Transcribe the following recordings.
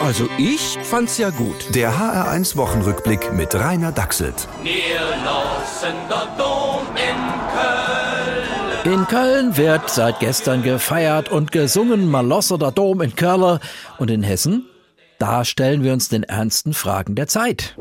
Also ich fand's ja gut. Der HR1 Wochenrückblick mit Rainer Dachselt. Wir lassen der Dom in Köln. In Köln wird seit gestern gefeiert und gesungen Malosser der Dom in Köln. Und in Hessen? Da stellen wir uns den ernsten Fragen der Zeit.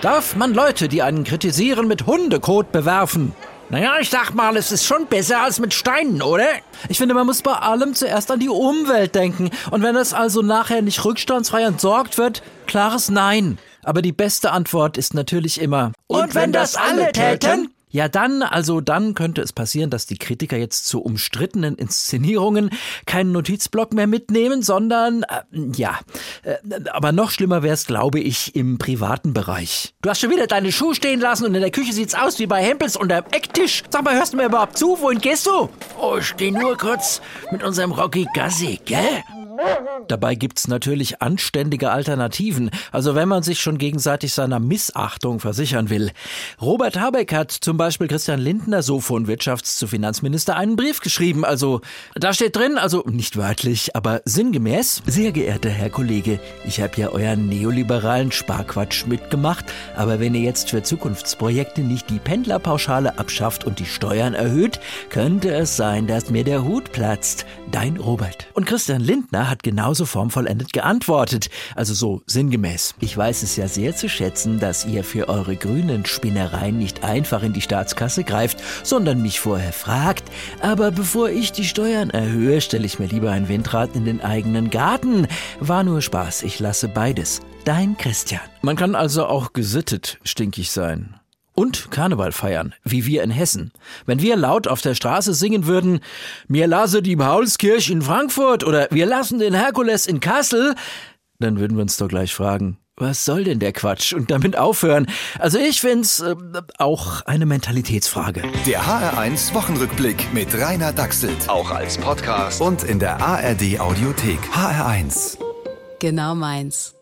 Darf man Leute, die einen kritisieren, mit Hundekot bewerfen? Naja, ich sag mal, es ist schon besser als mit Steinen, oder? Ich finde, man muss bei allem zuerst an die Umwelt denken. Und wenn es also nachher nicht rückstandsfrei entsorgt wird, klares Nein. Aber die beste Antwort ist natürlich immer. Und wenn das alle täten? Ja, dann, also dann könnte es passieren, dass die Kritiker jetzt zu umstrittenen Inszenierungen keinen Notizblock mehr mitnehmen, sondern, äh, ja, äh, aber noch schlimmer wäre es, glaube ich, im privaten Bereich. Du hast schon wieder deine Schuhe stehen lassen und in der Küche sieht's aus wie bei Hempels unter dem Ecktisch. Sag mal, hörst du mir überhaupt zu? Wohin gehst du? Oh, ich steh nur kurz mit unserem Rocky Gassi, gell? Dabei gibt's natürlich anständige Alternativen, also wenn man sich schon gegenseitig seiner Missachtung versichern will. Robert Habeck hat zum Beispiel Christian Lindner, so von Wirtschafts- zu Finanzminister, einen Brief geschrieben. Also da steht drin, also nicht wörtlich, aber sinngemäß, sehr geehrter Herr Kollege, ich habe ja euren neoliberalen Sparquatsch mitgemacht, aber wenn ihr jetzt für Zukunftsprojekte nicht die Pendlerpauschale abschafft und die Steuern erhöht, könnte es sein, dass mir der Hut platzt. Dein Robert. Und Christian Lindner hat genauso formvollendet geantwortet, also so sinngemäß. Ich weiß es ja sehr zu schätzen, dass ihr für eure grünen Spinnereien nicht einfach in die Staatskasse greift, sondern mich vorher fragt. Aber bevor ich die Steuern erhöhe, stelle ich mir lieber ein Windrad in den eigenen Garten. War nur Spaß, ich lasse beides. Dein Christian. Man kann also auch gesittet stinkig sein und Karneval feiern, wie wir in Hessen. Wenn wir laut auf der Straße singen würden, mir lasse die Paulskirche in Frankfurt oder wir lassen den Herkules in Kassel, dann würden wir uns doch gleich fragen, was soll denn der Quatsch? Und damit aufhören. Also ich find's äh, auch eine Mentalitätsfrage. Der HR1 Wochenrückblick mit Rainer Dachselt. Auch als Podcast. Und in der ARD Audiothek. HR1. Genau meins.